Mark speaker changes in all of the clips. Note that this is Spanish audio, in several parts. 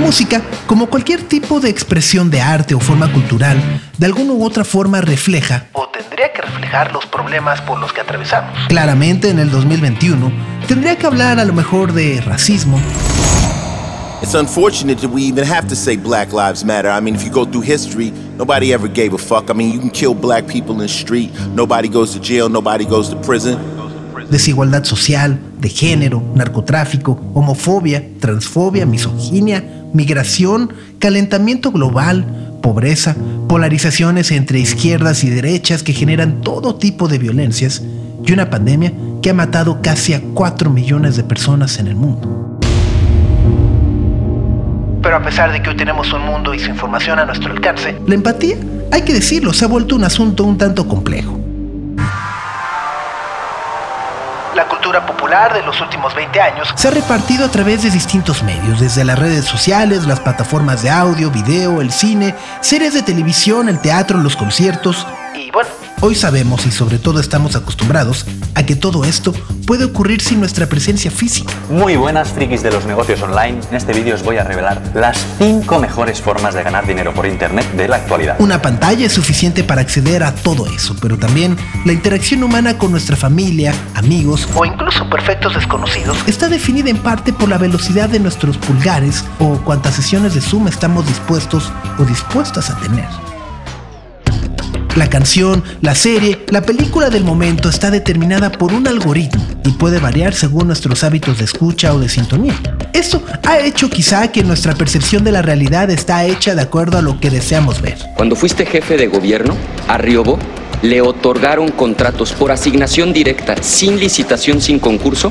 Speaker 1: Música, como cualquier tipo de expresión de arte o forma cultural, de alguna u otra forma refleja o tendría que reflejar los problemas por los que atravesamos. Claramente en el 2021 tendría que hablar a lo mejor de racismo.
Speaker 2: It's unfortunate that we even have to say Black Lives Matter. I mean, if you go through history, nobody ever gave a fuck. I mean, you can kill black people in the street, nobody goes to jail, nobody goes to prison.
Speaker 1: Desigualdad social, de género, narcotráfico, homofobia, transfobia, misoginia, migración, calentamiento global, pobreza, polarizaciones entre izquierdas y derechas que generan todo tipo de violencias y una pandemia que ha matado casi a 4 millones de personas en el mundo. Pero a pesar de que hoy tenemos un mundo y su información a nuestro alcance, la empatía, hay que decirlo, se ha vuelto un asunto un tanto complejo. La cultura popular de los últimos 20 años se ha repartido a través de distintos medios, desde las redes sociales, las plataformas de audio, video, el cine, series de televisión, el teatro, los conciertos. Y bueno, Hoy sabemos y sobre todo estamos acostumbrados a que todo esto puede ocurrir sin nuestra presencia física.
Speaker 3: Muy buenas frikis de los negocios online. En este vídeo os voy a revelar las 5 mejores formas de ganar dinero por internet de la actualidad.
Speaker 1: Una pantalla es suficiente para acceder a todo eso, pero también la interacción humana con nuestra familia, amigos o incluso perfectos desconocidos está definida en parte por la velocidad de nuestros pulgares o cuántas sesiones de Zoom estamos dispuestos o dispuestas a tener. La canción, la serie, la película del momento está determinada por un algoritmo y puede variar según nuestros hábitos de escucha o de sintonía. Esto ha hecho quizá que nuestra percepción de la realidad está hecha de acuerdo a lo que deseamos ver.
Speaker 4: Cuando fuiste jefe de gobierno, a Riobo le otorgaron contratos por asignación directa, sin licitación, sin concurso,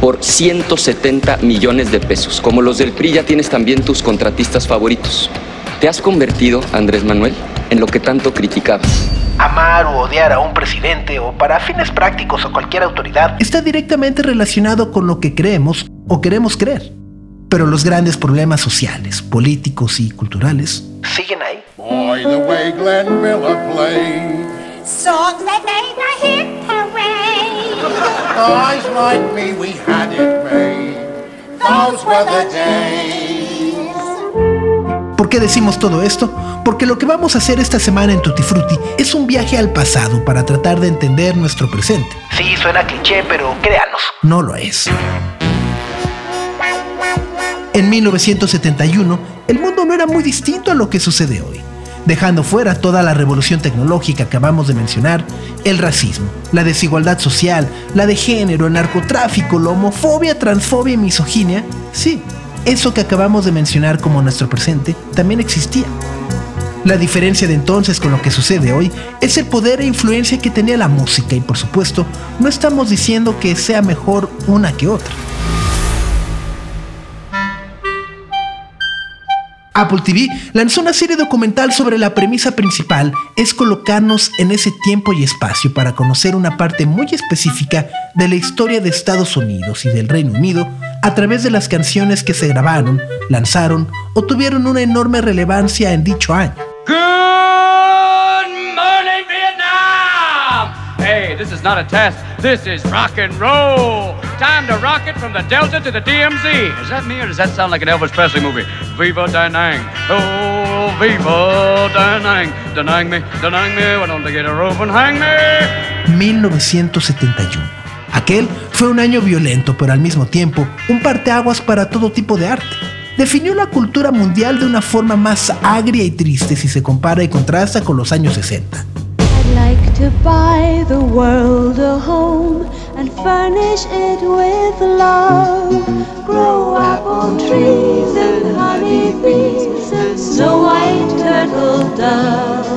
Speaker 4: por 170 millones de pesos. Como los del PRI ya tienes también tus contratistas favoritos. ¿Te has convertido, Andrés Manuel, en lo que tanto criticabas?
Speaker 1: Amar o odiar a un presidente o para fines prácticos o cualquier autoridad está directamente relacionado con lo que creemos o queremos creer. Pero los grandes problemas sociales, políticos y culturales siguen ahí. Boy, the way Glenn Miller played. Songs that made the hit parade. Guys like me, we had it made. Those were the days. ¿Por qué decimos todo esto? Porque lo que vamos a hacer esta semana en Tutti Frutti es un viaje al pasado para tratar de entender nuestro presente. Sí, suena cliché, pero créanos, no lo es. En 1971, el mundo no era muy distinto a lo que sucede hoy dejando fuera toda la revolución tecnológica que acabamos de mencionar, el racismo, la desigualdad social, la de género, el narcotráfico, la homofobia, transfobia y misoginia, sí, eso que acabamos de mencionar como nuestro presente también existía. La diferencia de entonces con lo que sucede hoy es el poder e influencia que tenía la música y por supuesto no estamos diciendo que sea mejor una que otra. Apple TV lanzó una serie documental sobre la premisa principal es colocarnos en ese tiempo y espacio para conocer una parte muy específica de la historia de Estados Unidos y del Reino Unido a través de las canciones que se grabaron, lanzaron o tuvieron una enorme relevancia en dicho año.
Speaker 5: This is not a test. This is rock and roll. Time to rock it from the Delta to the DMZ. Is that me or does that sound like an Elvis Presley movie? Viva Danang. Oh, viva Danang. Danang me, Danang me. Why don't they get a rope and hang me?
Speaker 1: 1971. Aquel fue un año violento, pero al mismo tiempo un parteaguas para todo tipo de arte. definió la cultura mundial de una forma más agria y triste si se compara y contrasta con los años 60.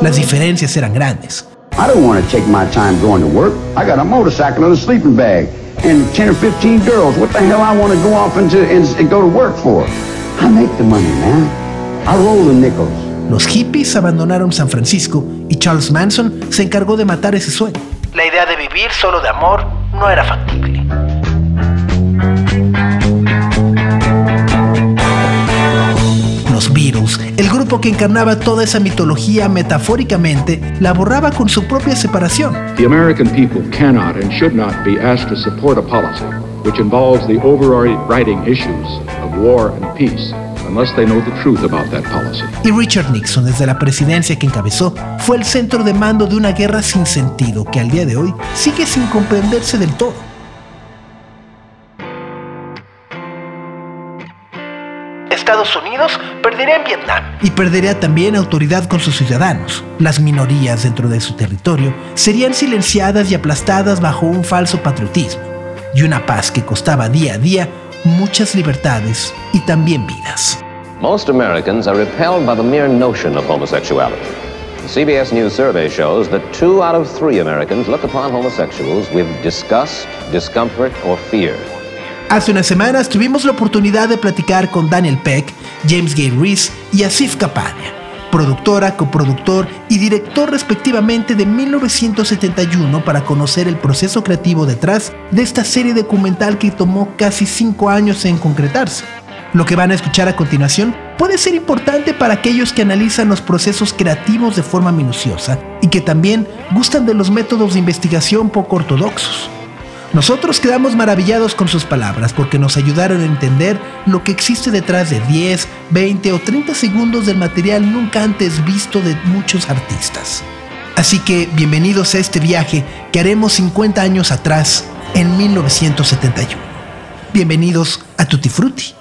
Speaker 1: Las diferencias eran grandes.
Speaker 6: I don't want to take my time going to work. I got a motorcycle and a sleeping bag and 10 or 15 girls. What the hell I want to go off into and, and go to work for? I make the money, man. I roll the nickels.
Speaker 1: Los hippies abandonaron San Francisco y Charles Manson se encargó de matar ese sueño. La idea de vivir solo de amor no era factible. Los Beatles, el grupo que encarnaba toda esa mitología metafóricamente, la borraba con su propia separación.
Speaker 7: The American people cannot and should not be asked to support a policy which involves the overriding issues of war and peace unless they know the truth about that policy.
Speaker 1: Y Richard Nixon, desde la presidencia que encabezó, fue el centro de mando de una guerra sin sentido que al día de hoy sigue sin comprenderse del todo. Perdería en Vietnam y perdería también autoridad con sus ciudadanos. Las minorías dentro de su territorio serían silenciadas y aplastadas bajo un falso patriotismo y una paz que costaba día a día muchas libertades y también vidas.
Speaker 8: Most Americans are repelled by the mere notion of homosexuality. The CBS News survey shows that two out of three Americans look upon homosexuals with disgust, discomfort, or fear.
Speaker 1: Hace unas semanas tuvimos la oportunidad de platicar con Daniel Peck, James Gay Reese y Asif Kapadia, productora, coproductor y director respectivamente de 1971 para conocer el proceso creativo detrás de esta serie documental que tomó casi cinco años en concretarse. Lo que van a escuchar a continuación puede ser importante para aquellos que analizan los procesos creativos de forma minuciosa y que también gustan de los métodos de investigación poco ortodoxos. Nosotros quedamos maravillados con sus palabras porque nos ayudaron a entender lo que existe detrás de 10, 20 o 30 segundos del material nunca antes visto de muchos artistas. Así que bienvenidos a este viaje que haremos 50 años atrás, en 1971. Bienvenidos a Tutti Frutti.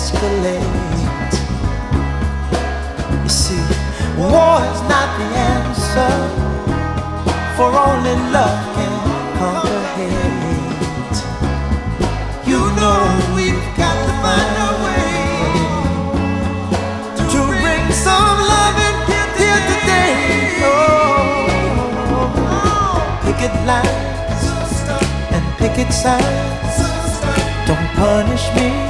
Speaker 9: escalate. You see, war is not the answer, for only love can conquer hate. You know we've got to find a way to bring some love in here today. Oh, picket lines and picket signs don't punish me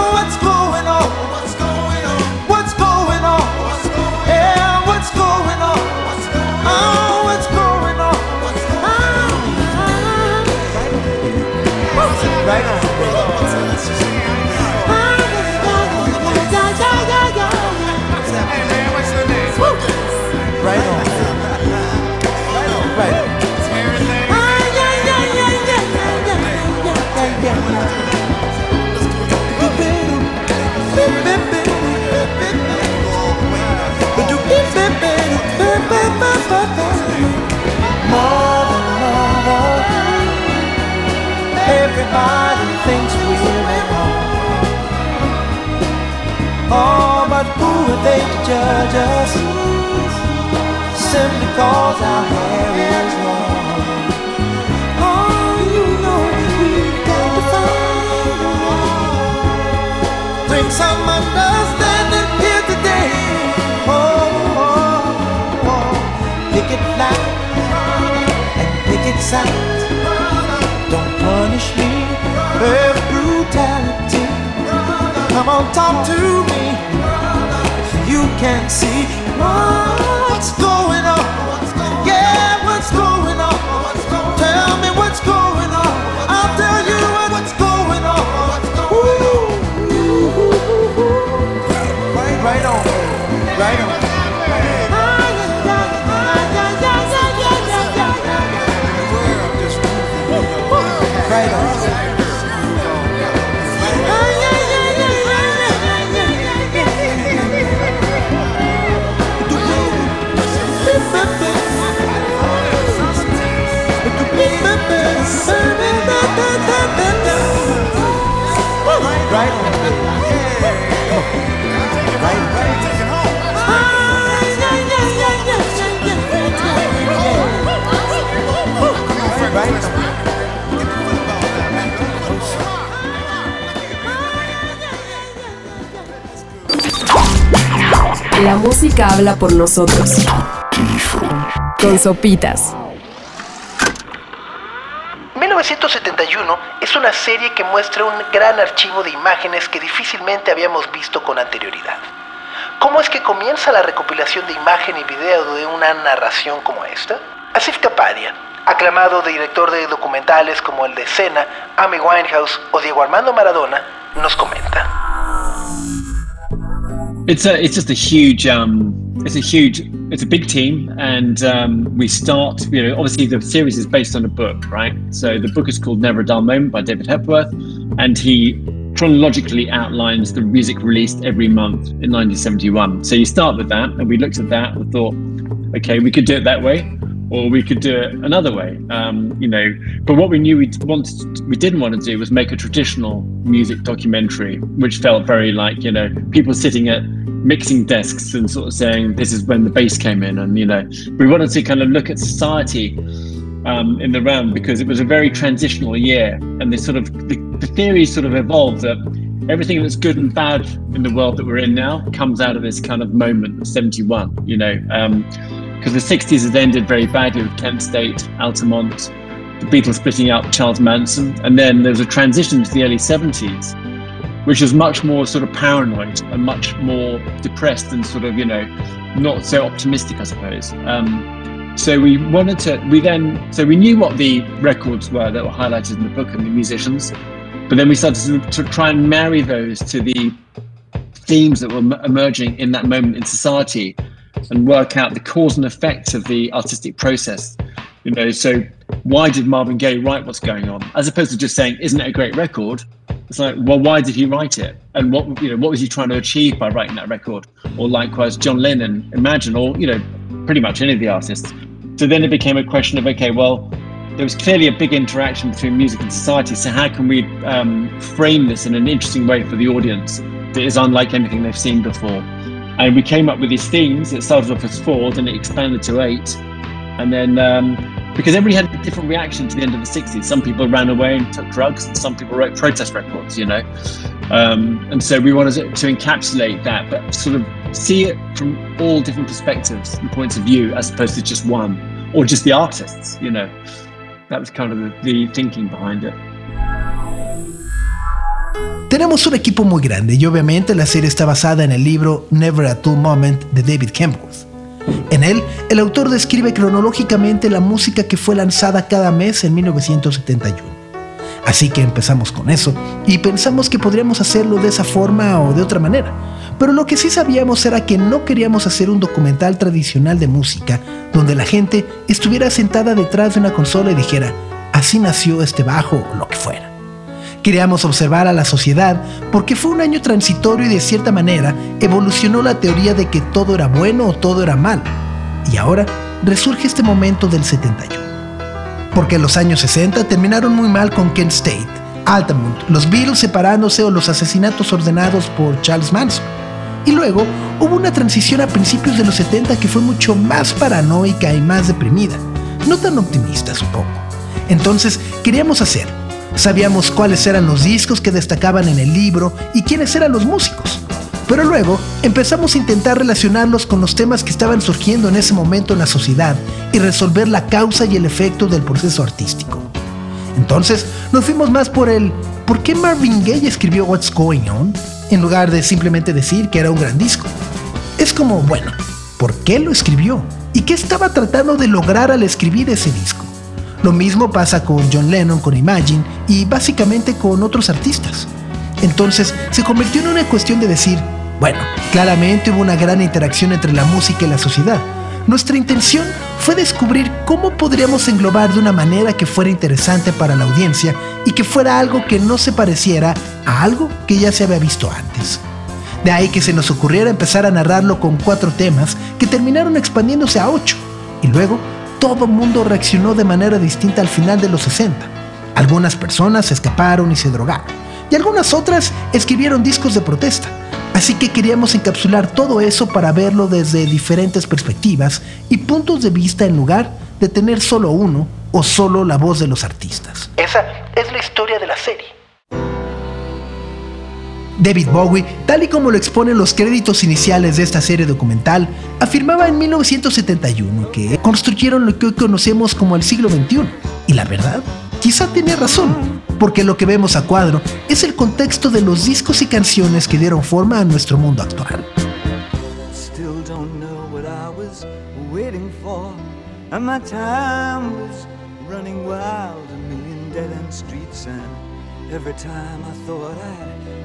Speaker 9: everybody thinks we're at home. Oh, but who are they to judge us? simply cause our hair is long. Oh, you know we've got to find. Bring some understanding here today. Oh, oh, oh. pick it loud and pick it
Speaker 10: Come on, talk to me. You can see what's going on.
Speaker 11: La música habla por nosotros. Con sopitas.
Speaker 1: 1971 es una serie que muestra un gran archivo de imágenes que difícilmente habíamos visto con anterioridad. ¿Cómo es que comienza la recopilación de imagen y video de una narración como esta? Asif Kapadia, aclamado director de documentales como el de Cena, Amy Winehouse o Diego Armando Maradona, nos comenta.
Speaker 12: It's a, it's just a huge, um, it's a huge, it's a big team, and um, we start. You know, obviously the series is based on a book, right? So the book is called Never a Dull Moment by David Hepworth, and he chronologically outlines the music released every month in 1971. So you start with that, and we looked at that and thought, okay, we could do it that way, or we could do it another way. Um, you know, but what we knew we wanted, we didn't want to do was make a traditional music documentary, which felt very like you know people sitting at mixing desks and sort of saying this is when the bass came in, and you know we wanted to kind of look at society um, in the round because it was a very transitional year, and this sort of the, the theory sort of evolved that everything that's good and bad in the world that we're in now comes out of this kind of moment of 71 you know because the 60s had ended very badly with kent state altamont the beatles splitting up charles manson and then there was a transition to the early 70s which was much more sort of paranoid and much more depressed and sort of you know not so optimistic i suppose. Um, so we wanted to we then so we knew what the records were that were highlighted in the book and the musicians but then we started to, to try and marry those to the themes that were emerging in that moment in society and work out the cause and effect of the artistic process. You know so why did marvin gaye write what's going on? As opposed to just saying isn't it a great record? It's like well why did he write it? And what you know what was he trying to achieve by writing that record? Or likewise john lennon imagine or you know pretty much any of the artists. So then it became a question of okay well there was clearly a big interaction between music and society. So how can we um, frame this in an interesting way for the audience that is unlike anything they've seen before? And we came up with these themes. It started off as four, then it expanded to eight, and then um, because everybody had a different reaction to the end of the '60s. Some people ran away and took drugs, and some people wrote protest records. You know, um, and so we wanted to, encapsulate that, but sort of see it from all different perspectives and points of view, as opposed to just one or just the artists. You know that was kind of the, the thinking behind it.
Speaker 1: Tenemos un equipo muy grande y obviamente la serie está basada en el libro Never a Dull Moment de David Kempworth. En él, el autor describe cronológicamente la música que fue lanzada cada mes en 1971. Así que empezamos con eso y pensamos que podríamos hacerlo de esa forma o de otra manera. Pero lo que sí sabíamos era que no queríamos hacer un documental tradicional de música donde la gente estuviera sentada detrás de una consola y dijera, así nació este bajo o lo que fuera. Queríamos observar a la sociedad porque fue un año transitorio y de cierta manera evolucionó la teoría de que todo era bueno o todo era malo. Y ahora resurge este momento del 71. Porque los años 60 terminaron muy mal con Kent State, Altamont, los Beatles separándose o los asesinatos ordenados por Charles Manson. Y luego hubo una transición a principios de los 70 que fue mucho más paranoica y más deprimida. No tan optimista, supongo. Entonces, queríamos hacer. Sabíamos cuáles eran los discos que destacaban en el libro y quiénes eran los músicos. Pero luego empezamos a intentar relacionarlos con los temas que estaban surgiendo en ese momento en la sociedad y resolver la causa y el efecto del proceso artístico. Entonces nos fuimos más por el ¿por qué Marvin Gaye escribió What's Going On? en lugar de simplemente decir que era un gran disco. Es como, bueno, ¿por qué lo escribió? ¿Y qué estaba tratando de lograr al escribir ese disco? Lo mismo pasa con John Lennon, con Imagine y básicamente con otros artistas. Entonces se convirtió en una cuestión de decir, bueno, claramente hubo una gran interacción entre la música y la sociedad. Nuestra intención fue descubrir cómo podríamos englobar de una manera que fuera interesante para la audiencia y que fuera algo que no se pareciera a algo que ya se había visto antes. De ahí que se nos ocurriera empezar a narrarlo con cuatro temas que terminaron expandiéndose a ocho. Y luego todo el mundo reaccionó de manera distinta al final de los 60. Algunas personas escaparon y se drogaron. Y algunas otras escribieron discos de protesta. Así que queríamos encapsular todo eso para verlo desde diferentes perspectivas y puntos de vista en lugar de tener solo uno o solo la voz de los artistas.
Speaker 13: Esa es la historia de la serie.
Speaker 1: David Bowie, tal y como lo exponen los créditos iniciales de esta serie documental, afirmaba en 1971 que construyeron lo que hoy conocemos como el siglo XXI. Y la verdad, quizá tenía razón, porque lo que vemos a cuadro es el contexto de los discos y canciones que dieron forma a nuestro mundo actual.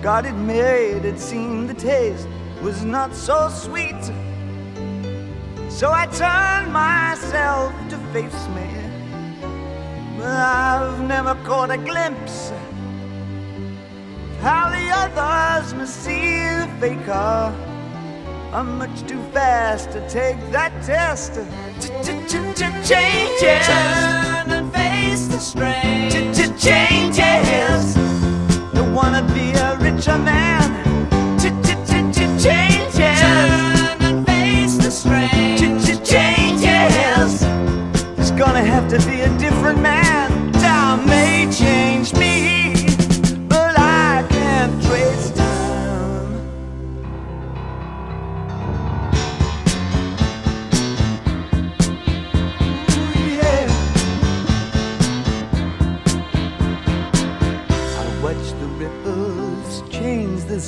Speaker 10: Got it made, it seemed the taste was not so sweet. So I turned myself to face me. But I've never caught a glimpse of how the others must see the faker. I'm much too fast to take that test. Changes. Turn and face the strain. Changes. Don't wanna be a a man. Turn and face the strange. He's gonna have to be a different man.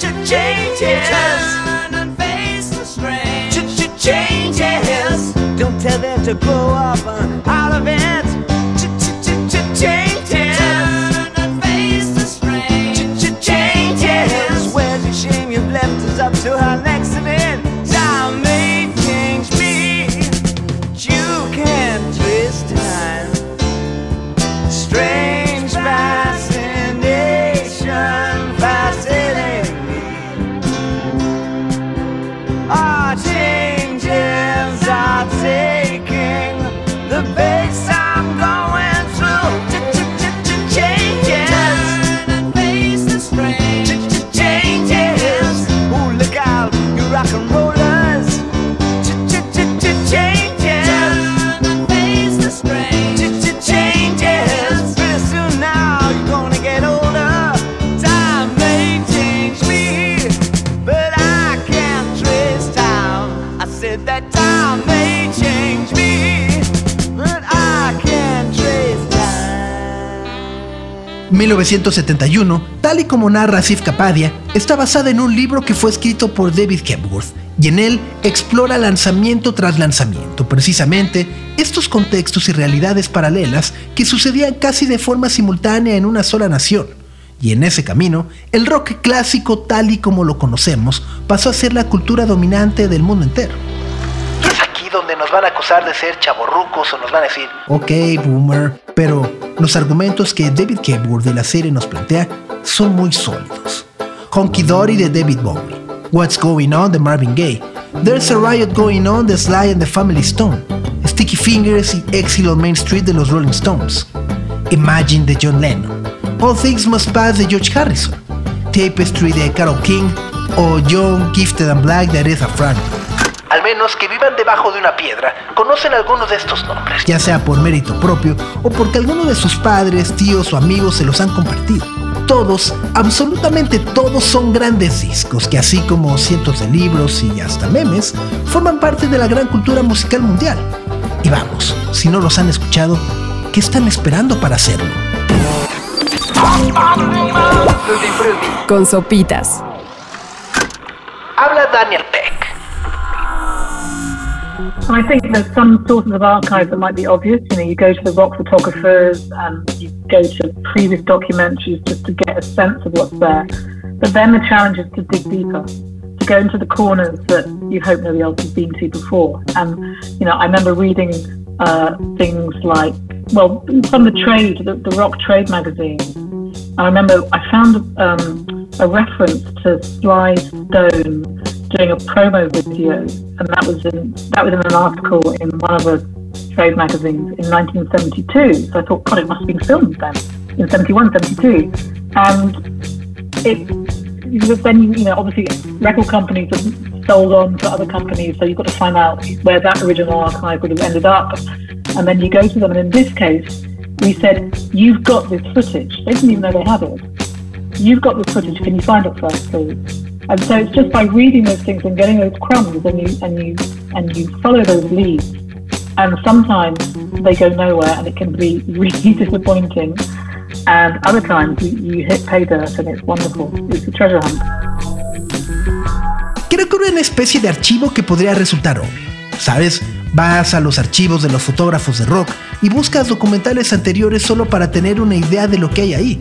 Speaker 10: Changes. Turn and face the strange. Changes. Don't tell them to grow up uh, out of it. Changes. Turn and face the strange. Changes. Where's your shame you've left us up to next
Speaker 1: 1971, tal y como narra Asif Kapadia, está basada en un libro que fue escrito por David Hepworth y en él explora lanzamiento tras lanzamiento, precisamente estos contextos y realidades paralelas que sucedían casi de forma simultánea en una sola nación. Y en ese camino, el rock clásico tal y como lo conocemos pasó a ser la cultura dominante del mundo entero.
Speaker 13: Es aquí donde nos van a acusar de ser chaborrucos o nos van a decir,
Speaker 1: Ok, boomer, pero los argumentos que David Hepworth de la serie nos plantea son muy sólidos. Honky Dory de David Bowie, What's Going On de Marvin Gaye, There's a Riot Going On de Sly and the Family Stone, Sticky Fingers y Exile on Main Street de los Rolling Stones, Imagine de John Lennon, All Things Must Pass de George Harrison, Tapestry de Carol King o Young, Gifted and Black de Aretha Franklin.
Speaker 13: Al menos que vivan debajo de una piedra, conocen algunos de estos nombres.
Speaker 1: Ya sea por mérito propio o porque alguno de sus padres, tíos o amigos se los han compartido. Todos, absolutamente todos son grandes discos que así como cientos de libros y hasta memes, forman parte de la gran cultura musical mundial. Y vamos, si no los han escuchado, ¿qué están esperando para hacerlo?
Speaker 11: Con sopitas.
Speaker 13: Habla Daniel Peck.
Speaker 14: I think there's some sources of archives that might be obvious. You know, you go to the rock photographers and you go to previous documentaries just to get a sense of what's there. But then the challenge is to dig deeper, to go into the corners that you hope nobody else has been to before. And, you know, I remember reading uh, things like, well, from the trade, the, the rock trade magazine. I remember I found um, a reference to Sly Stone doing a promo video, and that was in that was in an article in one of the trade magazines in 1972. So I thought, God, it must have been filmed then in 71, 72, and it then you know obviously record companies have sold on to other companies, so you've got to find out where that original archive would have ended up, and then you go to them. And in this case, we said, "You've got this footage." They didn't even know they had it. You've got this footage. Can you find it for us, please? And so it's just by reading those things and getting those crumbs, and you and you and you follow those leads. And sometimes they go nowhere, and it can be really disappointing. And other times you, you hit pay dirt, and it's wonderful. It's a treasure hunt.
Speaker 1: Creo que una especie de archivo que podría resultar obvio. ¿Sabes? Vas a los archivos de los fotógrafos de rock y buscas documentales anteriores solo para tener una idea de lo que hay ahí.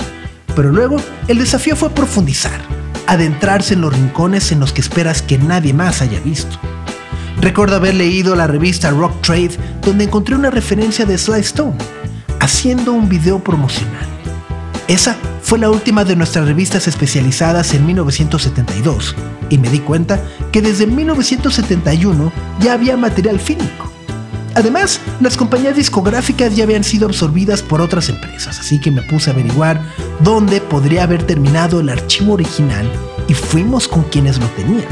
Speaker 1: Pero luego, el desafío fue profundizar, adentrarse en los rincones en los que esperas que nadie más haya visto. Recuerdo haber leído la revista Rock Trade donde encontré una referencia de Sly Stone, haciendo un video promocional. Esa fue la última de nuestras revistas especializadas en 1972 y me di cuenta que desde 1971 ya había material fílmico. Además, las compañías discográficas ya habían sido absorbidas por otras empresas, así que me puse a averiguar dónde podría haber terminado el archivo original y fuimos con quienes lo tenían.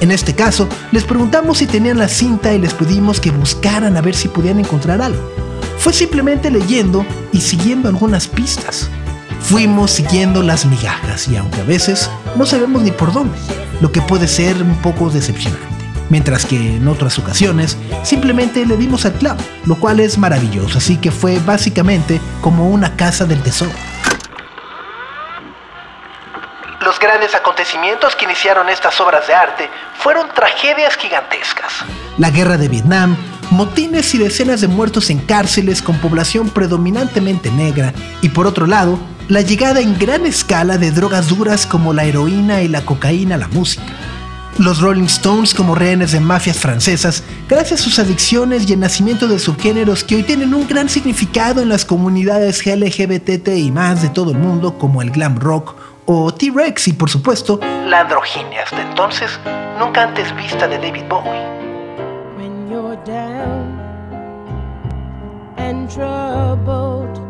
Speaker 1: En este caso, les preguntamos si tenían la cinta y les pedimos que buscaran a ver si podían encontrar algo. Fue simplemente leyendo y siguiendo algunas pistas. Fuimos siguiendo las migajas y aunque a veces no sabemos ni por dónde, lo que puede ser un poco decepcionante. Mientras que en otras ocasiones simplemente le dimos al clavo, lo cual es maravilloso, así que fue básicamente como una casa del tesoro.
Speaker 13: Los grandes acontecimientos que iniciaron estas obras de arte fueron tragedias gigantescas.
Speaker 1: La guerra de Vietnam, motines y decenas de muertos en cárceles con población predominantemente negra, y por otro lado, la llegada en gran escala de drogas duras como la heroína y la cocaína a la música. Los Rolling Stones como rehenes de mafias francesas, gracias a sus adicciones y el nacimiento de subgéneros que hoy tienen un gran significado en las comunidades LGBT y más de todo el mundo, como el glam rock o T-Rex y por supuesto
Speaker 13: La androginia hasta entonces nunca antes vista de David Bowie.
Speaker 10: When you're down and troubled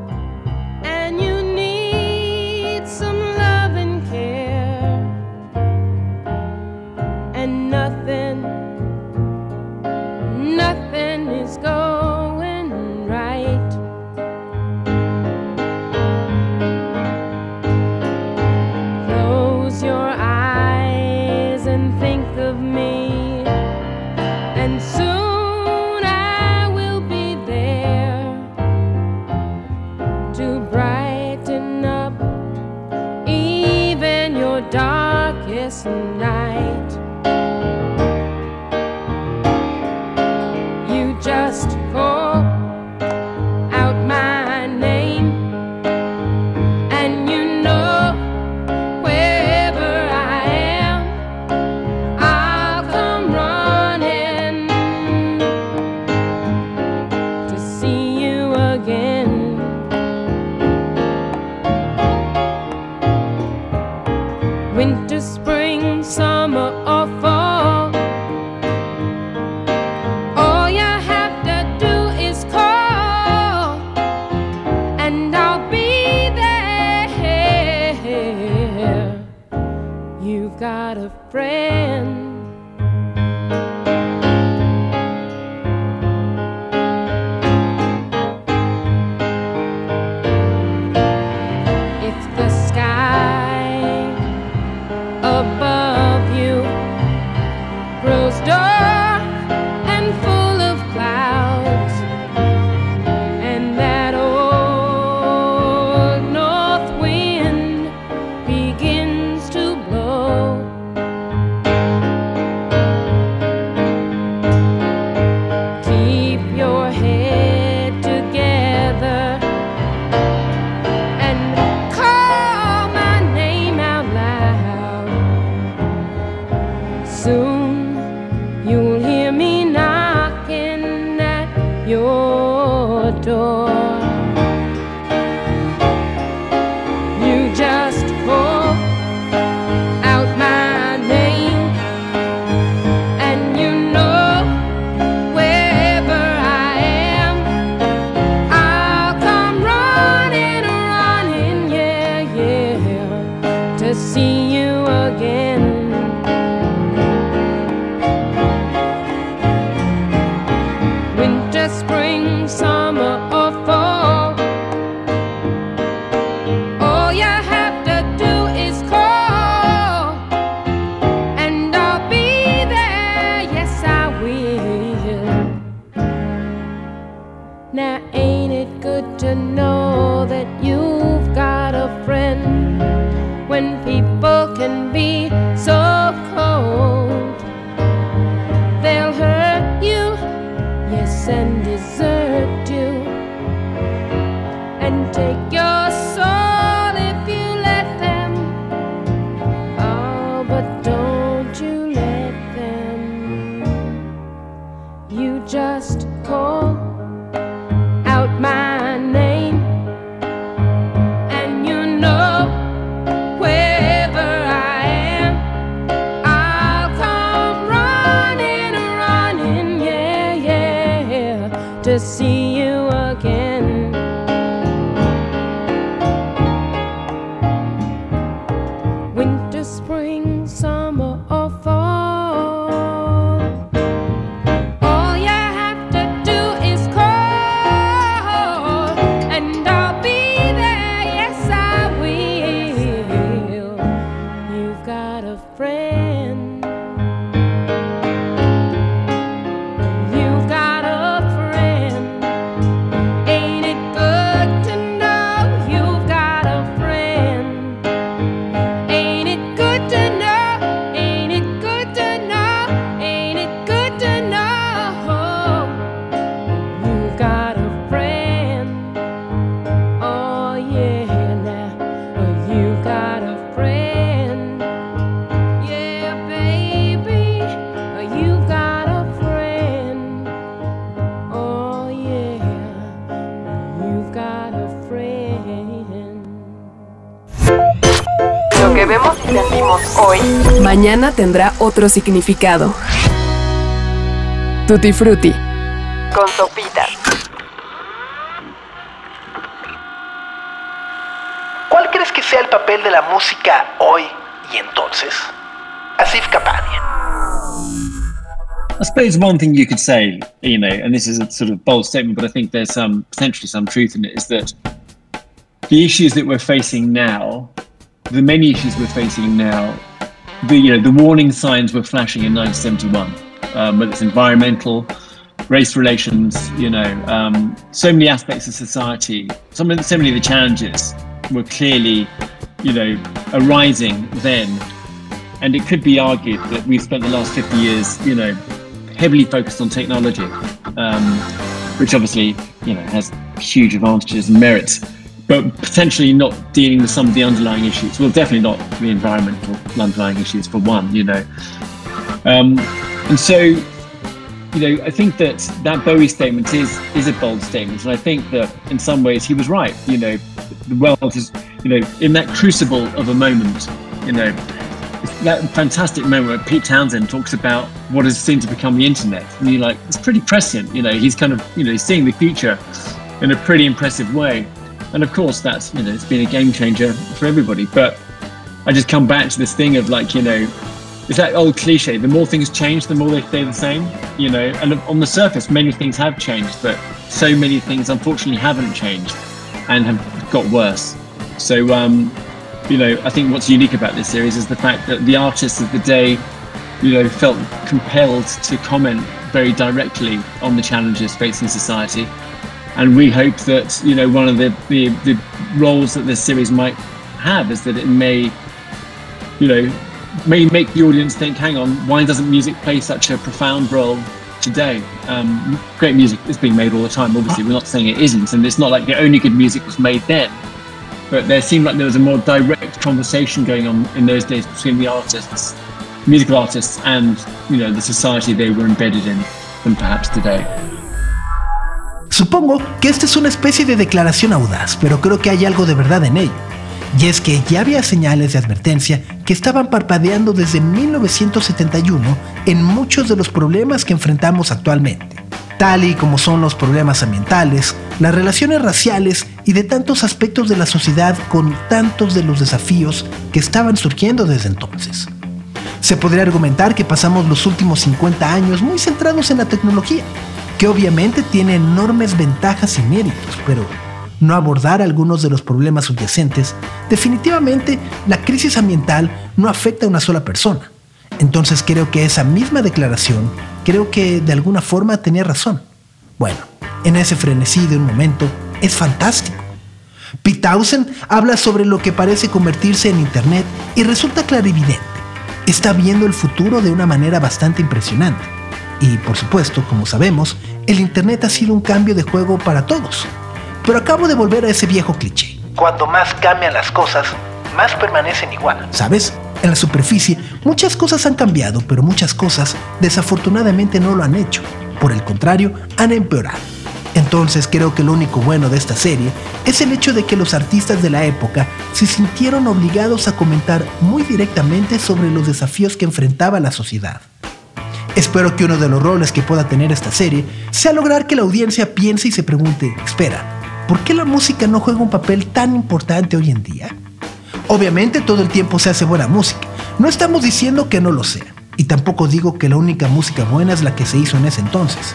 Speaker 11: mañana tendrá otro significado. Tutti Frutti. Con sopitas.
Speaker 13: ¿Cuál crees que sea el papel de la música hoy y entonces? Asif Kapadia.
Speaker 12: I suppose one thing you could say, you know, and this is a sort of bold statement, but I think there's some potentially some truth in it, is that the issues that we're facing now, the many issues we're facing now, the you know the warning signs were flashing in 1971, um, whether it's environmental, race relations, you know, um, so many aspects of society, some of the, so many of the challenges were clearly, you know, arising then, and it could be argued that we've spent the last 50 years, you know, heavily focused on technology, um, which obviously, you know, has huge advantages and merits, but potentially not dealing with some of the underlying issues. Well, definitely not the environmental underlying issues for one, you know. Um, and so, you know, I think that that Bowie statement is is a bold statement, and I think that in some ways he was right. You know, the world is, you know, in that crucible of a moment, you know, that fantastic moment where Pete Townsend talks about what has seemed to become the internet, and you're like, it's pretty prescient. You know, he's kind of, you know, seeing the future in a pretty impressive way, and of course, that's you know, it's been a game changer for everybody. But I just come back to this thing of like, you know, it's that old cliche the more things change the more they stay the same you know? And on the surface many things have changed but so many things unfortunately haven't changed and have got worse. So um, you know i think what's unique about this series is the fact that the artists of the day you know felt compelled to comment very directly on the challenges facing society and we hope that you know one of the, the, the roles that this series might have is that it may you know may make the audience think, hang on, why doesn't music play such a profound role today? Um, great music is being made all the time, obviously, we're not saying it isn't, and it's not like the only good music was made then. But there seemed like there was a more direct conversation going on in those days between the artists, musical artists, and you know the society they were embedded in than perhaps today.
Speaker 1: Supongo que esta es una especie de declaración audaz, pero creo que hay algo de verdad en ello. Y es que ya había señales de advertencia que estaban parpadeando desde 1971 en muchos de los problemas que enfrentamos actualmente, tal y como son los problemas ambientales, las relaciones raciales y de tantos aspectos de la sociedad con tantos de los desafíos que estaban surgiendo desde entonces. Se podría argumentar que pasamos los últimos 50 años muy centrados en la tecnología, que obviamente tiene enormes ventajas y méritos, pero no abordar algunos de los problemas subyacentes, definitivamente la crisis ambiental no afecta a una sola persona. Entonces creo que esa misma declaración, creo que de alguna forma tenía razón. Bueno, en ese frenesí de un momento, es fantástico. Townsend habla sobre lo que parece convertirse en Internet y resulta clarividente. Está viendo el futuro de una manera bastante impresionante. Y por supuesto, como sabemos, el Internet ha sido un cambio de juego para todos. Pero acabo de volver a ese viejo cliché.
Speaker 13: Cuando más cambian las cosas, más permanecen igual.
Speaker 1: ¿Sabes? En la superficie, muchas cosas han cambiado, pero muchas cosas desafortunadamente no lo han hecho. Por el contrario, han empeorado. Entonces creo que lo único bueno de esta serie es el hecho de que los artistas de la época se sintieron obligados a comentar muy directamente sobre los desafíos que enfrentaba la sociedad. Espero que uno de los roles que pueda tener esta serie sea lograr que la audiencia piense y se pregunte, espera, ¿por qué la música no juega un papel tan importante hoy en día? Obviamente todo el tiempo se hace buena música, no estamos diciendo que no lo sea, y tampoco digo que la única música buena es la que se hizo en ese entonces,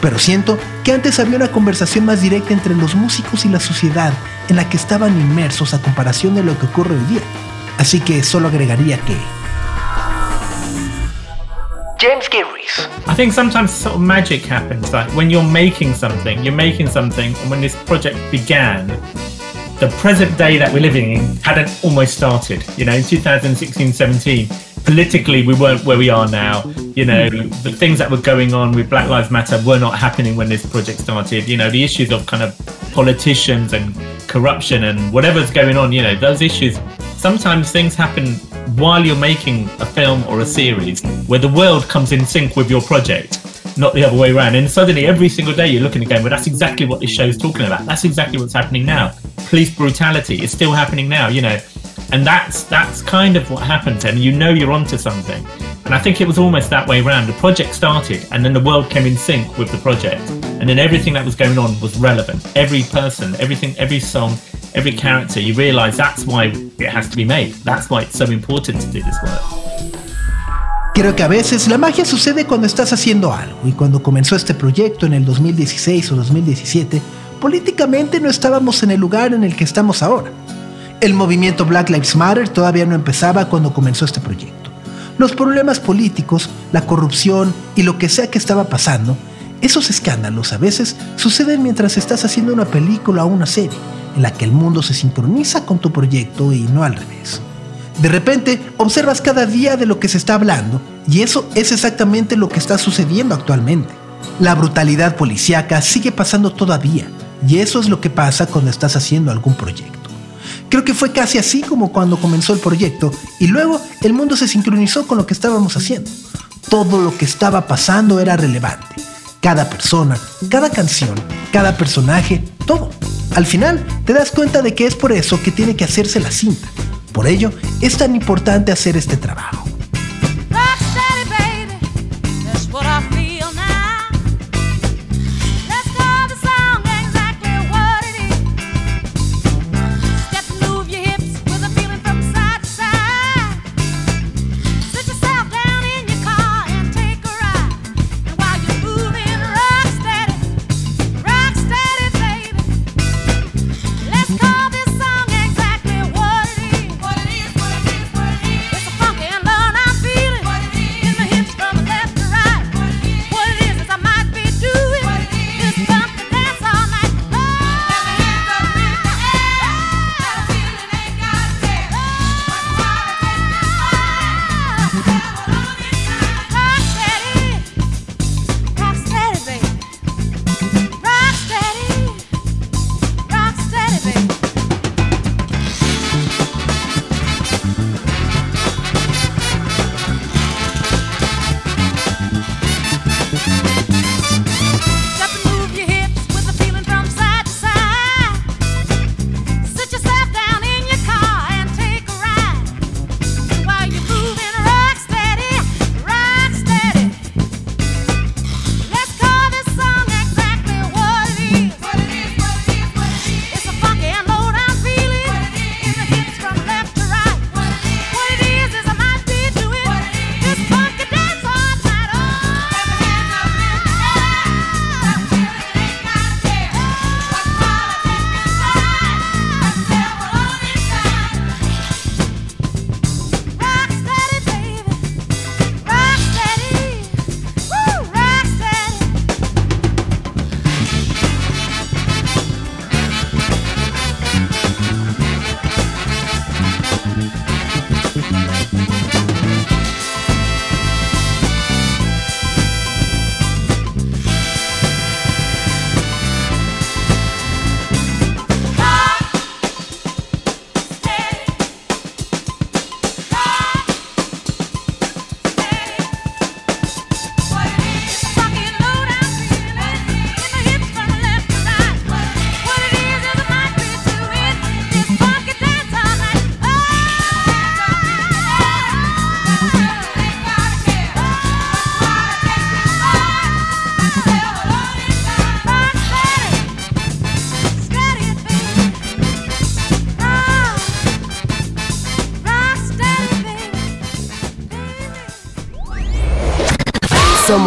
Speaker 1: pero siento que antes había una conversación más directa entre los músicos y la sociedad en la que estaban inmersos a comparación de lo que ocurre hoy día, así que solo agregaría que...
Speaker 13: James Gilreys.
Speaker 15: I think sometimes sort of magic happens. Like when you're making something, you're making something, and when this project began, the present day that we're living in hadn't almost started. You know, in 2016 17, politically, we weren't where we are now. You know, the things that were going on with Black Lives Matter were not happening when this project started. You know, the issues of kind of politicians and corruption and whatever's going on, you know, those issues, sometimes things happen while you're making a film or a series where the world comes in sync with your project, not the other way around. And suddenly, every single day, you're looking again, well, that's exactly what this show's talking about. That's exactly what's happening now. Police brutality is still happening now, you know. And that's that's kind of what happens, and you know you're onto something. And I think it was almost that way around. The project started, and then the world came in sync with the project, and then everything that was going on was relevant. Every person, everything, every song, every character, you realise that's why it has to be made. That's why it's so important to do this work.
Speaker 1: Creo que a veces la magia sucede cuando estás haciendo algo y cuando comenzó este proyecto en el 2016 o 2017, políticamente no estábamos en el lugar en el que estamos ahora. El movimiento Black Lives Matter todavía no empezaba cuando comenzó este proyecto. Los problemas políticos, la corrupción y lo que sea que estaba pasando, esos escándalos a veces suceden mientras estás haciendo una película o una serie en la que el mundo se sincroniza con tu proyecto y no al revés. De repente observas cada día de lo que se está hablando y eso es exactamente lo que está sucediendo actualmente. La brutalidad policíaca sigue pasando todavía y eso es lo que pasa cuando estás haciendo algún proyecto. Creo que fue casi así como cuando comenzó el proyecto y luego el mundo se sincronizó con lo que estábamos haciendo. Todo lo que estaba pasando era relevante. Cada persona, cada canción, cada personaje, todo. Al final te das cuenta de que es por eso que tiene que hacerse la cinta. Por ello es tan importante hacer este trabajo.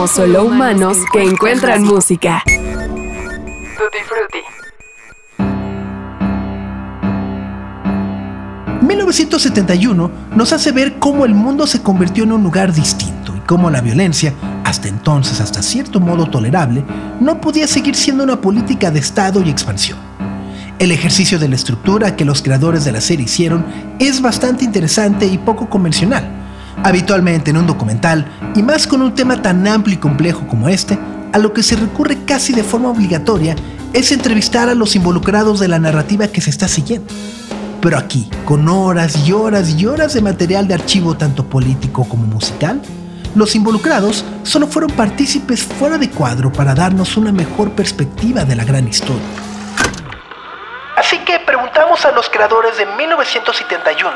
Speaker 11: Somos solo humanos que encuentran música. Tutti Frutti.
Speaker 1: 1971 nos hace ver cómo el mundo se convirtió en un lugar distinto y cómo la violencia, hasta entonces hasta cierto modo tolerable, no podía seguir siendo una política de Estado y expansión. El ejercicio de la estructura que los creadores de la serie hicieron es bastante interesante y poco convencional. Habitualmente en un documental, y más con un tema tan amplio y complejo como este, a lo que se recurre casi de forma obligatoria es entrevistar a los involucrados de la narrativa que se está siguiendo. Pero aquí, con horas y horas y horas de material de archivo tanto político como musical, los involucrados solo fueron partícipes fuera de cuadro para darnos una mejor perspectiva de la gran historia.
Speaker 13: Preguntamos a los creadores de 1971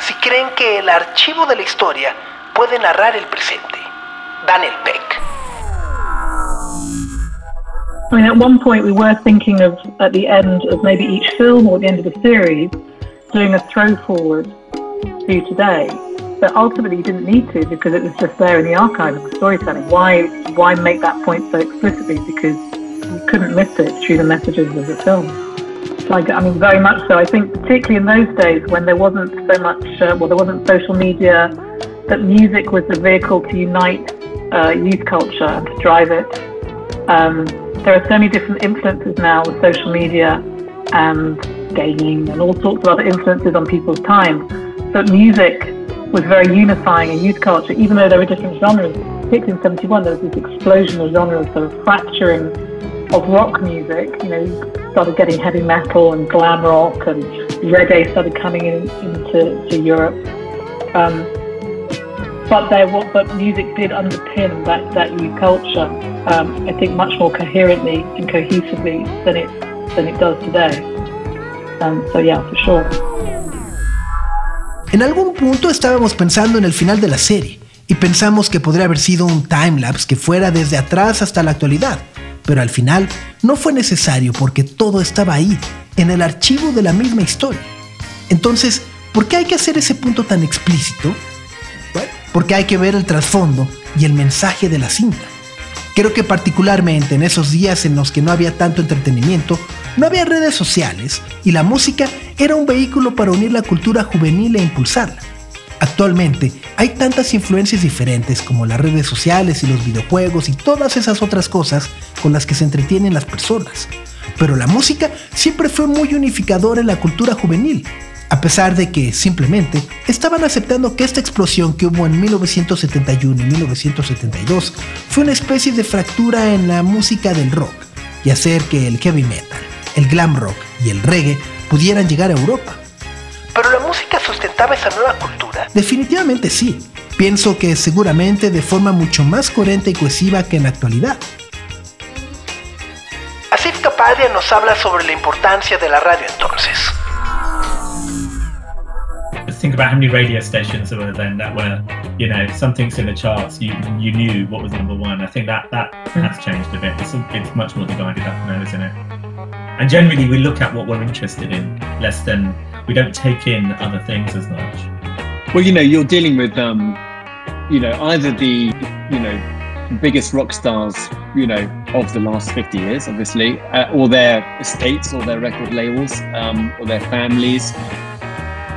Speaker 13: si creen que el archivo de la historia puede narrar el presente. Daniel Peck.
Speaker 14: I mean, at one point we were thinking of at the end of maybe each film or the end of the series doing a throw forward to today. But ultimately, you didn't need to because it was just there in the archive of the storytelling. Why, why make that point so explicitly? Because you couldn't miss it through the messages of the film. Like, I mean, very much so. I think particularly in those days when there wasn't so much, uh, well, there wasn't social media, that music was the vehicle to unite uh, youth culture and to drive it. Um, there are so many different influences now with social media and gaming and all sorts of other influences on people's time. But music was very unifying in youth culture, even though there were different genres. Particularly in 71, there was this explosion of genres, sort of fracturing of rock music. You know, started getting heavy metal and glam rock, and reggae started coming in, into to Europe. Um, but there, but music did underpin that, that youth culture. Um, I think much more coherently and cohesively than it than it does today. Um, so yeah, for sure.
Speaker 1: En algún punto estábamos pensando en el final de la serie y pensamos que podría haber sido un time lapse que fuera desde atrás hasta la actualidad, pero al final no fue necesario porque todo estaba ahí, en el archivo de la misma historia. Entonces, ¿por qué hay que hacer ese punto tan explícito? Porque hay que ver el trasfondo y el mensaje de la cinta. Creo que particularmente en esos días en los que no había tanto entretenimiento, no había redes sociales y la música era un vehículo para unir la cultura juvenil e impulsarla. Actualmente hay tantas influencias diferentes como las redes sociales y los videojuegos y todas esas otras cosas con las que se entretienen las personas. Pero la música siempre fue muy unificadora en la cultura juvenil, a pesar de que simplemente estaban aceptando que esta explosión que hubo en 1971 y 1972 fue una especie de fractura en la música del rock y hacer que el heavy metal, el glam rock y el reggae pudieran llegar a Europa.
Speaker 13: ¿Pero la música sustentaba esa nueva cultura?
Speaker 1: Definitivamente sí. Pienso que seguramente de forma mucho más coherente y cohesiva que en la actualidad.
Speaker 13: Asif Kapadia nos habla sobre la importancia de la radio entonces.
Speaker 15: think about how many radio stations there were then that were, you know, something's in the charts, you you knew what was number one. I think that that has changed a bit. It's, it's much more divided up now, isn't it? And generally, we look at what we're interested in less than we don't take in other things as much.
Speaker 12: Well, you know, you're dealing with, um, you know, either the, you know, biggest rock stars, you know, of the last 50 years, obviously, uh, or their estates, or their record labels, um, or their families.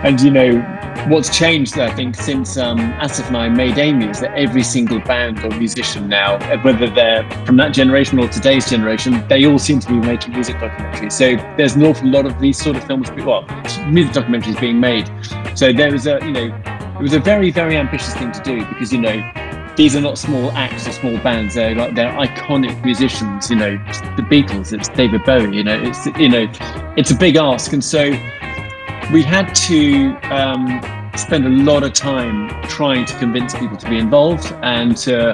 Speaker 12: And, you know, what's changed, I think, since um, Asif and I made Amy is that every single band or musician now, whether they're from that generation or today's generation, they all seem to be making music documentaries. So there's an awful lot of these sort of films, well, music documentaries being made. So there was a, you know, it was a very, very ambitious thing to do because, you know, these are not small acts or small bands. They're like they're iconic musicians. You know, the Beatles. It's David Bowie. You know, it's you know, it's a big ask, and so we had to um, spend a lot of time trying to convince people to be involved and uh,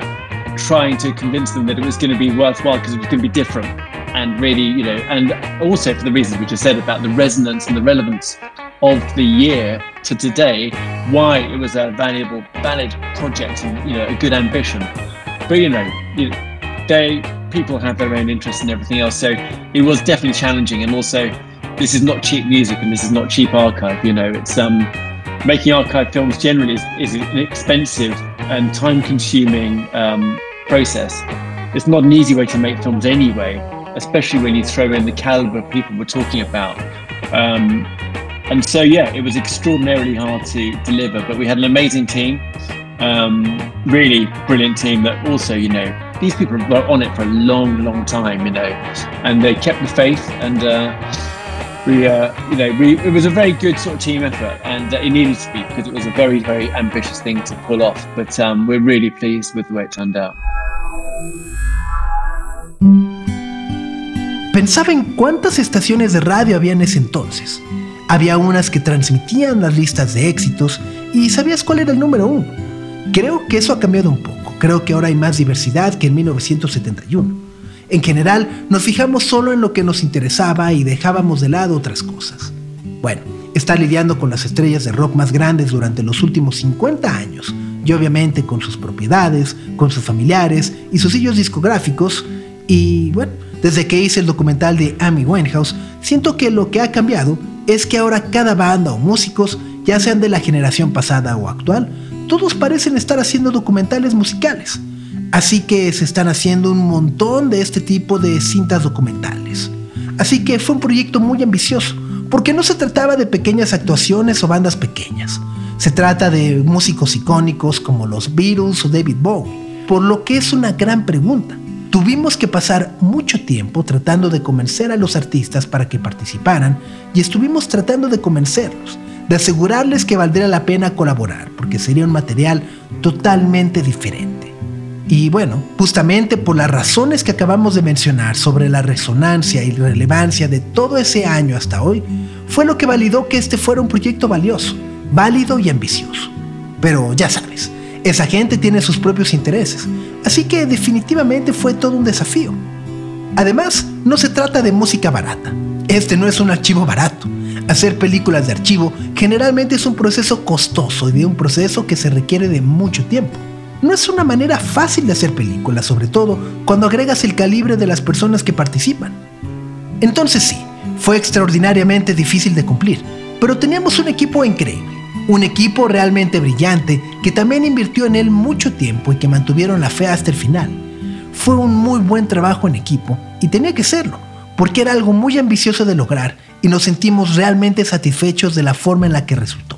Speaker 12: trying to convince them that it was going to be worthwhile because it was going to be different and really, you know, and also for the reasons we just said about the resonance and the relevance of the year to today, why it was a valuable, valid project and you know a good ambition. But you know, you know, they people have their own interests and everything else, so it was definitely challenging and also this is not cheap music and this is not cheap archive. You know, it's um, making archive films generally is, is an expensive and time-consuming um, process. It's not an easy way to make films anyway, especially when you throw in the caliber of people we're talking about. Um, and so, yeah, it was extraordinarily hard to deliver, but we had an amazing team, um, really brilliant team that also, you know, these people were on it for a long, long time, you know, and they kept the faith and, uh, we, uh, you know, we, it was a very good sort of team effort, and uh, it needed to be because it was a very, very ambitious thing to pull off. But um, we're really pleased with the way it turned out.
Speaker 1: Pensaba en cuántas estaciones de radio había en ese entonces. Había unas que transmitían las listas de éxitos y sabías cuál era el número uno. Creo que eso ha cambiado un poco. Creo que ahora hay más diversidad que en 1971. En general, nos fijamos solo en lo que nos interesaba y dejábamos de lado otras cosas. Bueno, está lidiando con las estrellas de rock más grandes durante los últimos 50 años, y obviamente con sus propiedades, con sus familiares y sus sellos discográficos. Y bueno, desde que hice el documental de Amy Winehouse, siento que lo que ha cambiado es que ahora cada banda o músicos, ya sean de la generación pasada o actual, todos parecen estar haciendo documentales musicales. Así que se están haciendo un montón de este tipo de cintas documentales. Así que fue un proyecto muy ambicioso, porque no se trataba de pequeñas actuaciones o bandas pequeñas. Se trata de músicos icónicos como los Beatles o David Bowie, por lo que es una gran pregunta. Tuvimos que pasar mucho tiempo tratando de convencer a los artistas para que participaran y estuvimos tratando de convencerlos, de asegurarles que valdría la pena colaborar, porque sería un material totalmente diferente. Y bueno, justamente por las razones que acabamos de mencionar sobre la resonancia y relevancia de todo ese año hasta hoy, fue lo que validó que este fuera un proyecto valioso, válido y ambicioso. Pero ya sabes, esa gente tiene sus propios intereses, así que definitivamente fue todo un desafío. Además, no se trata de música barata. Este no es un archivo barato. Hacer películas de archivo generalmente es un proceso costoso y de un proceso que se requiere de mucho tiempo no es una manera fácil de hacer películas, sobre todo cuando agregas el calibre de las personas que participan. Entonces sí, fue extraordinariamente difícil de cumplir, pero teníamos un equipo increíble, un equipo realmente brillante que también invirtió en él mucho tiempo y que mantuvieron la fe hasta el final. Fue un muy buen trabajo en equipo y tenía que serlo, porque era algo muy ambicioso de lograr y nos sentimos realmente satisfechos de la forma en la que resultó.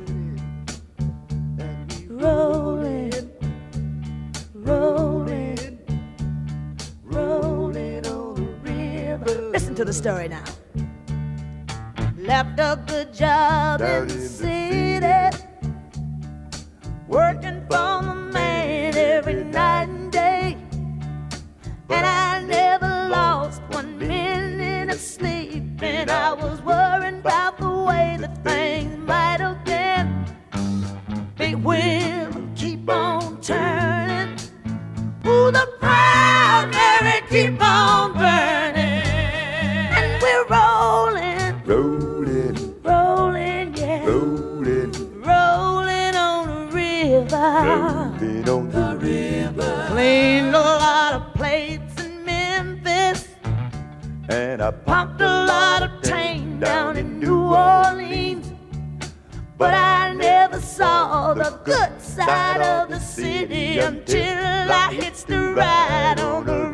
Speaker 16: rolling, rolling, rolling on the river. Listen to the story now. Left a good job in the city, working for the I Pumped a lot of tang down in New Orleans. But I never saw the good side of the city until I hitched the ride on the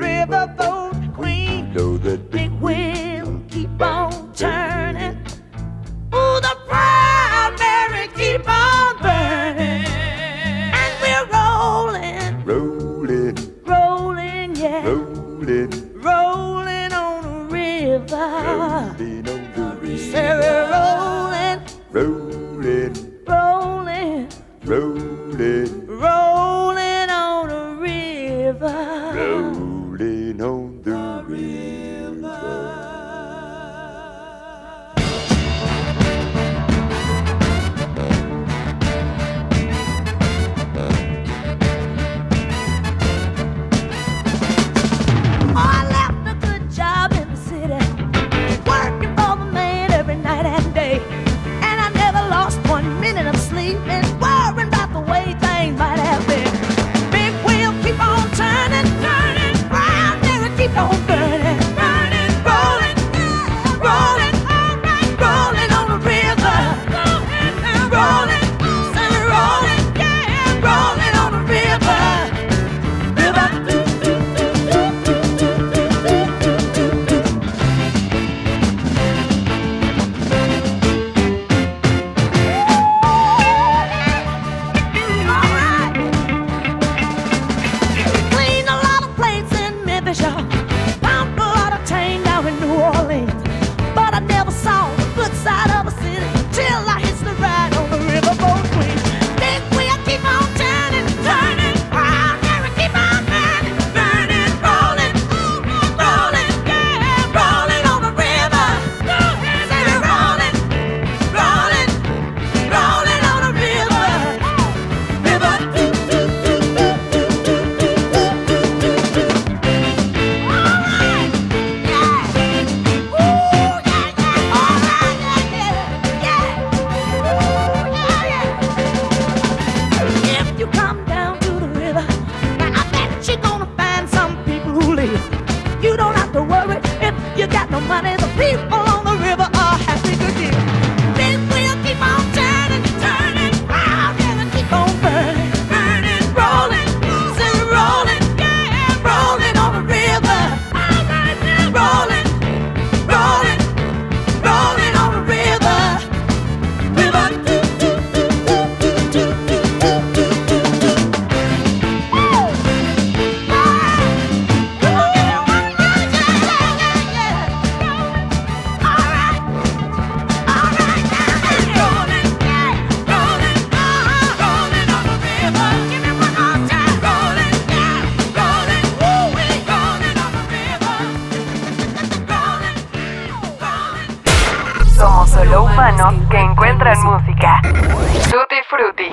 Speaker 11: bueno que encuentran música. Tutti Frutti.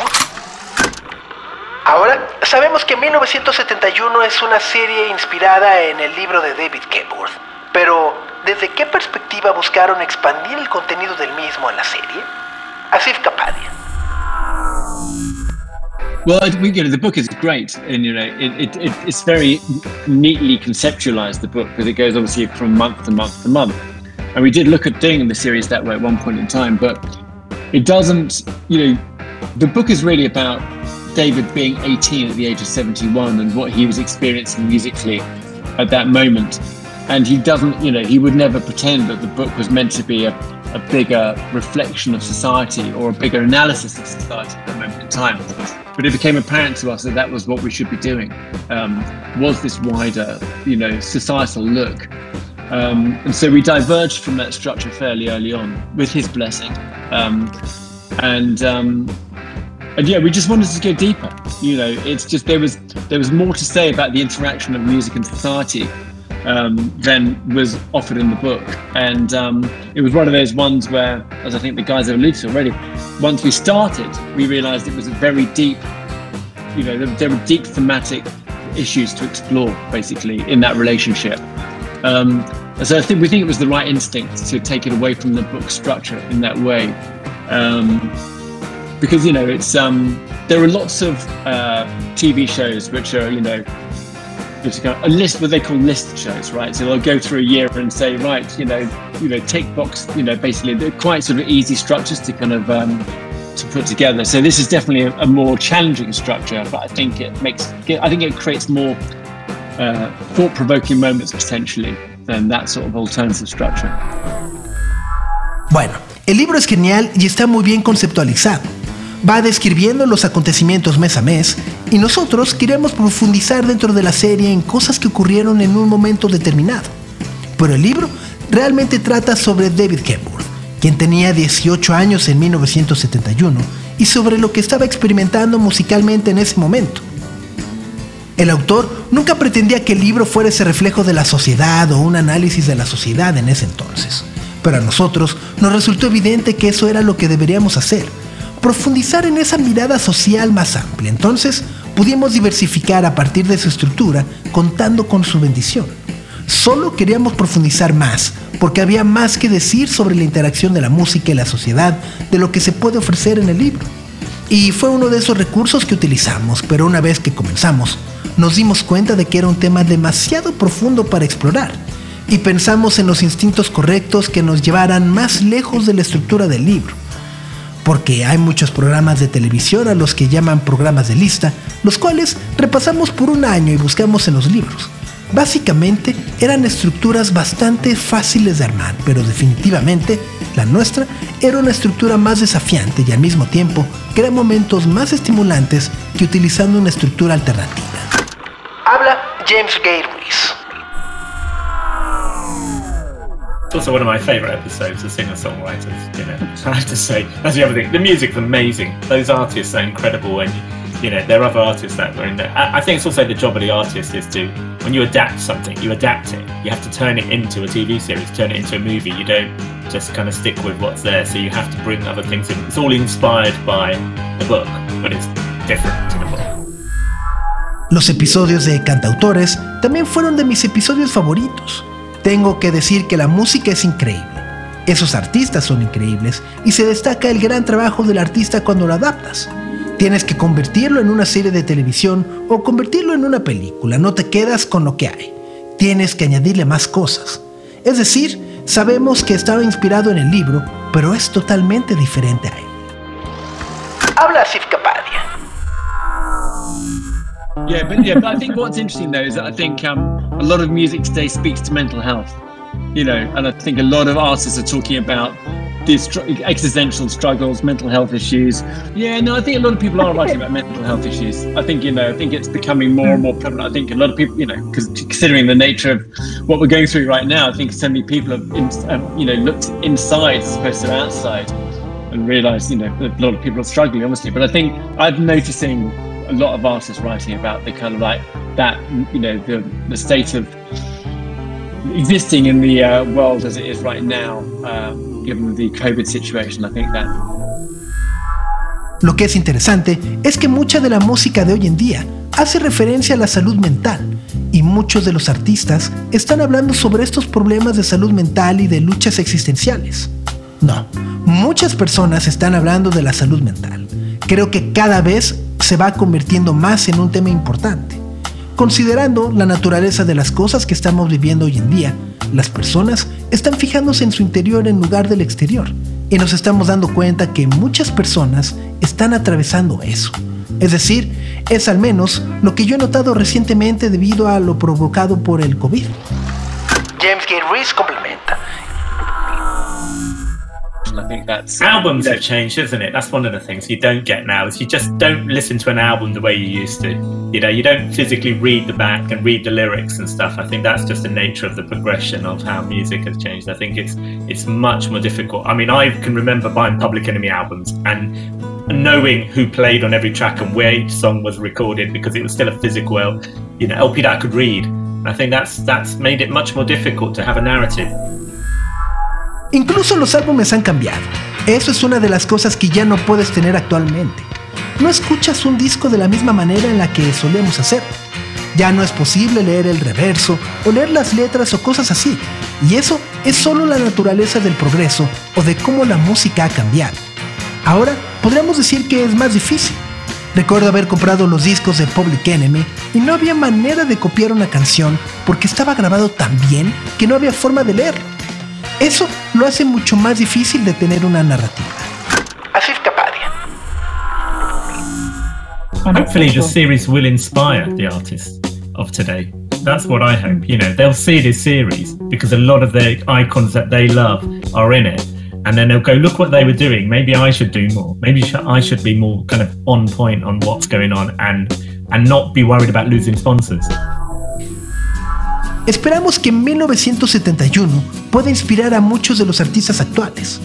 Speaker 13: Ahora, sabemos que 1971 es una serie inspirada en el libro de David Kenworth, pero ¿desde qué perspectiva buscaron expandir el contenido del mismo en la serie? Asif Kapadia.
Speaker 12: Well, you know, the book is great, and you know, it, it, it's very neatly conceptualized. The book because it goes obviously from month to month to month, and we did look at doing the series that way at one point in time, but it doesn't. You know, the book is really about David being 18 at the age of 71 and what he was experiencing musically at that moment, and he doesn't. You know, he would never pretend that the book was meant to be a, a bigger reflection of society or a bigger analysis of society at that moment in time but it became apparent to us that that was what we should be doing um, was this wider you know societal look um, and so we diverged from that structure fairly early on with his blessing um, and um, and yeah we just wanted to go deeper you know it's just there was there was more to say about the interaction of music and society um, than was offered in the book. And um, it was one of those ones where, as I think the guys have alluded to already, once we started, we realized it was a very deep, you know, there, there were deep thematic issues to explore basically in that relationship. Um, so I think we think it was the right instinct to take it away from the book structure in that way. Um, because, you know, it's, um, there are lots of uh, TV shows which are, you know, a list what they call list shows right? So they'll go through a year and say right you know you know take box you know basically they're quite sort of easy structures to kind of um, to put together. So this is definitely a, a more challenging structure but i think it makes i think it creates more uh, thought-provoking moments potentially than that sort of alternative structure
Speaker 1: Bueno, el libro es genial y está muy bien conceptualizado. Va describiendo los acontecimientos mes a mes y nosotros queremos profundizar dentro de la serie en cosas que ocurrieron en un momento determinado. Pero el libro realmente trata sobre David Kenworth, quien tenía 18 años en 1971 y sobre lo que estaba experimentando musicalmente en ese momento. El autor nunca pretendía que el libro fuera ese reflejo de la sociedad o un análisis de la sociedad en ese entonces, pero a nosotros nos resultó evidente que eso era lo que deberíamos hacer, profundizar en esa mirada social más amplia. Entonces pudimos diversificar a partir de su estructura, contando con su bendición. Solo queríamos profundizar más, porque había más que decir sobre la interacción de la música y la sociedad de lo que se puede ofrecer en el libro. Y fue uno de esos recursos que utilizamos, pero una vez que comenzamos, nos dimos cuenta de que era un tema demasiado profundo para explorar, y pensamos en los instintos correctos que nos llevaran más lejos de la estructura del libro porque hay muchos programas de televisión a los que llaman programas de lista, los cuales repasamos por un año y buscamos en los libros. Básicamente eran estructuras bastante fáciles de armar, pero definitivamente la nuestra era una estructura más desafiante y al mismo tiempo crea momentos más estimulantes que utilizando una estructura alternativa.
Speaker 13: James Ruiz.
Speaker 15: It's also one of my favourite episodes of singer-songwriters. You know, I have to say that's the other thing. The music's amazing. Those artists are incredible, and you know there are other artists that were in there. I think it's also the job of the artist is to when you adapt something, you adapt it. You have to turn it into a TV series, turn it into a movie. You don't just kind of stick with what's there. So you have to bring other things in. It's all inspired by the book, but it's different to the book.
Speaker 1: Los episodios de cantautores también fueron de mis episodios favoritos. Tengo que decir que la música es increíble. Esos artistas son increíbles y se destaca el gran trabajo del artista cuando lo adaptas. Tienes que convertirlo en una serie de televisión o convertirlo en una película, no te quedas con lo que hay. Tienes que añadirle más cosas. Es decir, sabemos que estaba inspirado en el libro, pero es totalmente diferente a él.
Speaker 13: Habla Asif
Speaker 12: Yeah, but yeah, but I think what's interesting though is that I think um, a lot of music today speaks to mental health. You know, and I think a lot of artists are talking about these existential struggles, mental health issues. Yeah, no, I think a lot of people are writing about mental health issues. I think you know, I think it's becoming more and more prevalent. I think a lot of people, you know, because considering the nature of what we're going through right now, I think so many people have, in, um, you know, looked inside as opposed to outside and realised, you know, that a lot of people are struggling, obviously. But I think I'm noticing lot of artists writing about the kind of like that, you know, the the state of existing in the uh, world as it is right now. Um, given the COVID situation. I think that
Speaker 1: Lo que es interesante es que mucha de la música de hoy en día hace referencia a la salud mental y muchos de los artistas están hablando sobre estos problemas de salud mental y de luchas existenciales. No, muchas personas están hablando de la salud mental. Creo que cada vez se va convirtiendo más en un tema importante. Considerando la naturaleza de las cosas que estamos viviendo hoy en día, las personas están fijándose en su interior en lugar del exterior y nos estamos dando cuenta que muchas personas están atravesando eso. Es decir, es al menos lo que yo he notado recientemente debido a lo provocado por el COVID.
Speaker 13: James Gay Reese complementa.
Speaker 12: I think that's
Speaker 15: Albums have changed, isn't it? That's one of the things you don't get now. Is you just don't listen to an album the way you used to. You know, you don't physically read the back and read the lyrics and stuff. I think that's just the nature of the progression of how music has changed. I think it's it's much more difficult. I mean, I can remember buying Public Enemy albums and knowing who played on every track and where each song was recorded because it was still a physical, you know, LP that I could read. I think that's that's made it much more difficult to have a narrative.
Speaker 1: Incluso los álbumes han cambiado. Eso es una de las cosas que ya no puedes tener actualmente. No escuchas un disco de la misma manera en la que solíamos hacer. Ya no es posible leer el reverso o leer las letras o cosas así. Y eso es solo la naturaleza del progreso o de cómo la música ha cambiado. Ahora podríamos decir que es más difícil. Recuerdo haber comprado los discos de Public Enemy y no había manera de copiar una canción porque estaba grabado tan bien que no había forma de leerlo. Eso lo hace mucho más difícil de tener una narrativa.
Speaker 13: Asif Kapadia.
Speaker 15: Hopefully, the series will inspire the artists of today. That's what I hope. You know, they'll see this series because a lot of the icons that they love are in it. And then they'll go, look what they were doing. Maybe I should do more. Maybe I should be more kind of on point on what's going on and and not be worried about losing sponsors.
Speaker 1: Esperamos que 1971 pueda inspirar a muchos de los artistas actuales.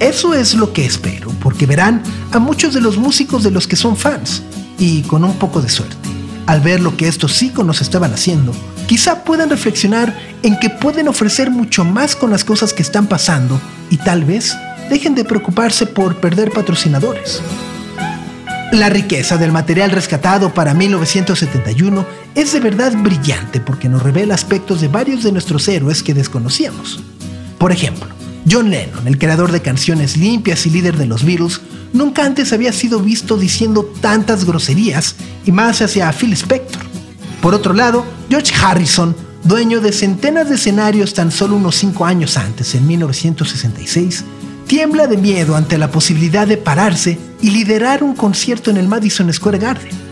Speaker 1: Eso es lo que espero, porque verán a muchos de los músicos de los que son fans, y con un poco de suerte, al ver lo que estos íconos estaban haciendo, quizá puedan reflexionar en que pueden ofrecer mucho más con las cosas que están pasando y tal vez dejen de preocuparse por perder patrocinadores. La riqueza del material rescatado para 1971 es de verdad brillante porque nos revela aspectos de varios de nuestros héroes que desconocíamos. Por ejemplo, John Lennon, el creador de canciones limpias y líder de los Beatles, nunca antes había sido visto diciendo tantas groserías y más hacia Phil Spector. Por otro lado, George Harrison, dueño de centenas de escenarios tan solo unos 5 años antes, en 1966, tiembla de miedo ante la posibilidad de pararse y liderar un concierto en el Madison Square Garden.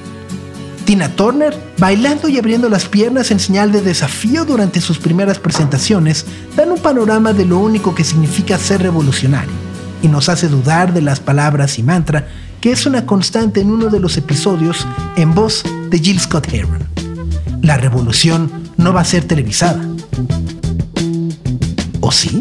Speaker 1: Tina Turner, bailando y abriendo las piernas en señal de desafío durante sus primeras presentaciones, dan un panorama de lo único que significa ser revolucionario y nos hace dudar de las palabras y mantra que es una constante en uno de los episodios en voz de Jill Scott Heron. La revolución no va a ser televisada. ¿O sí?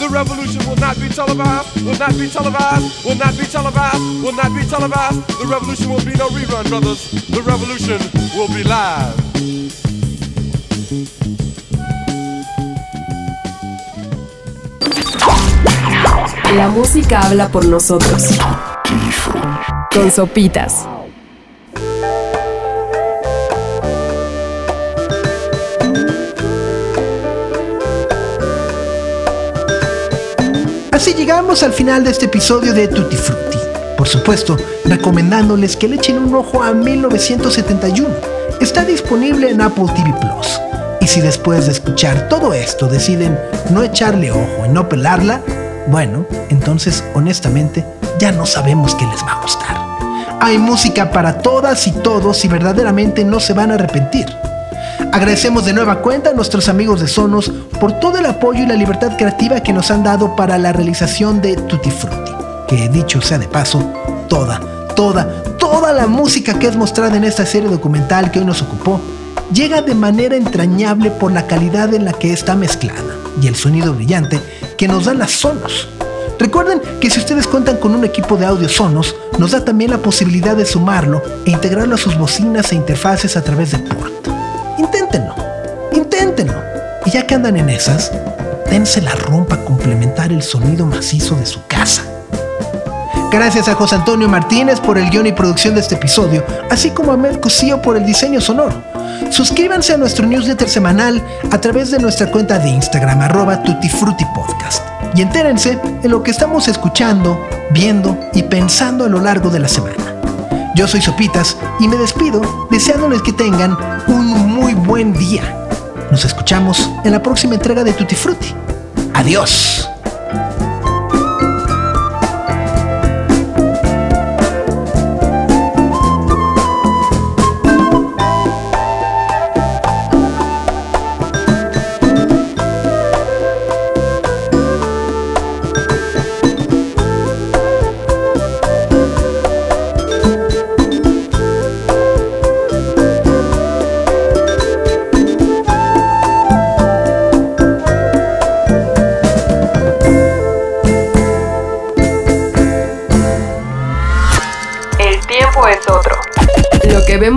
Speaker 17: The revolution will not be televised, will not be televised, will not be televised, will not be televised. The revolution will be no rerun, brothers. The revolution will be live.
Speaker 11: La música habla por nosotros. Con sopitas.
Speaker 1: Así llegamos al final de este episodio de Tutti Frutti. Por supuesto, recomendándoles que le echen un ojo a 1971. Está disponible en Apple TV Plus. Y si después de escuchar todo esto deciden no echarle ojo y no pelarla, bueno, entonces honestamente ya no sabemos qué les va a gustar. Hay música para todas y todos y verdaderamente no se van a arrepentir. Agradecemos de nueva cuenta a nuestros amigos de Sonos por todo el apoyo y la libertad creativa que nos han dado para la realización de Tutti Frutti, que dicho sea de paso, toda, toda, toda la música que es mostrada en esta serie documental que hoy nos ocupó llega de manera entrañable por la calidad en la que está mezclada y el sonido brillante que nos dan las Sonos. Recuerden que si ustedes cuentan con un equipo de audio Sonos, nos da también la posibilidad de sumarlo e integrarlo a sus bocinas e interfaces a través de port. Inténtenlo, inténtenlo. Y ya que andan en esas, dense la rumpa a complementar el sonido macizo de su casa. Gracias a José Antonio Martínez por el guion y producción de este episodio, así como a Mel Cosío por el diseño sonoro. Suscríbanse a nuestro newsletter semanal a través de nuestra cuenta de Instagram, arroba tutifrutipodcast. Y entérense de lo que estamos escuchando, viendo y pensando a lo largo de la semana. Yo soy Sopitas y me despido deseándoles que tengan un buen día. Nos escuchamos en la próxima entrega de Tutti Frutti. Adiós.